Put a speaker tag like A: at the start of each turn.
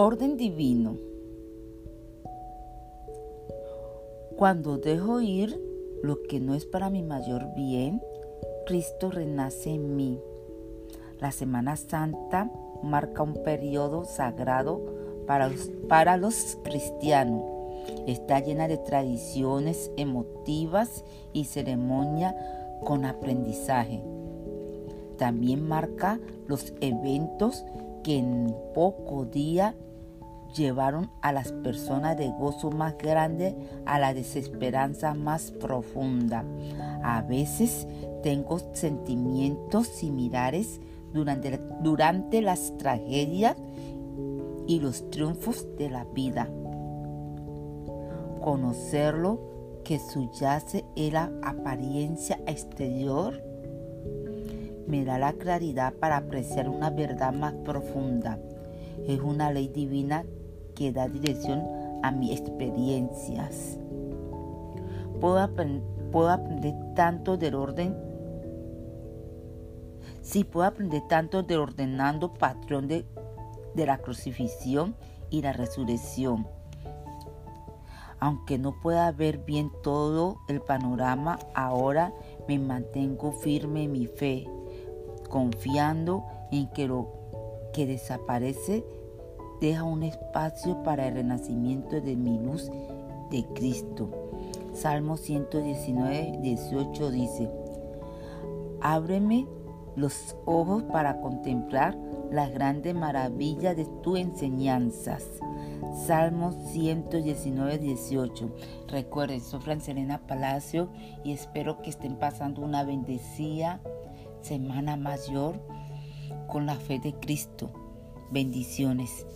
A: Orden divino. Cuando dejo ir lo que no es para mi mayor bien, Cristo renace en mí. La Semana Santa marca un periodo sagrado para los, para los cristianos. Está llena de tradiciones emotivas y ceremonia con aprendizaje. También marca los eventos que en poco día llevaron a las personas de gozo más grande a la desesperanza más profunda. A veces tengo sentimientos similares durante, durante las tragedias y los triunfos de la vida. Conocerlo que subyace en la apariencia exterior me da la claridad para apreciar una verdad más profunda. Es una ley divina que da dirección a mis experiencias. Puedo, aprender tanto del orden. Sí, puedo aprender tanto del ordenando patrón de, de la crucifixión y la resurrección. Aunque no pueda ver bien todo el panorama, ahora me mantengo firme en mi fe, confiando en que lo que desaparece deja un espacio para el renacimiento de mi luz de Cristo. Salmo 119, 18 dice, Ábreme los ojos para contemplar las grandes maravillas de tus enseñanzas. Salmo 119, 18. Recuerden, soy Francelena Palacio y espero que estén pasando una bendecida semana mayor con la fe de Cristo. Bendiciones.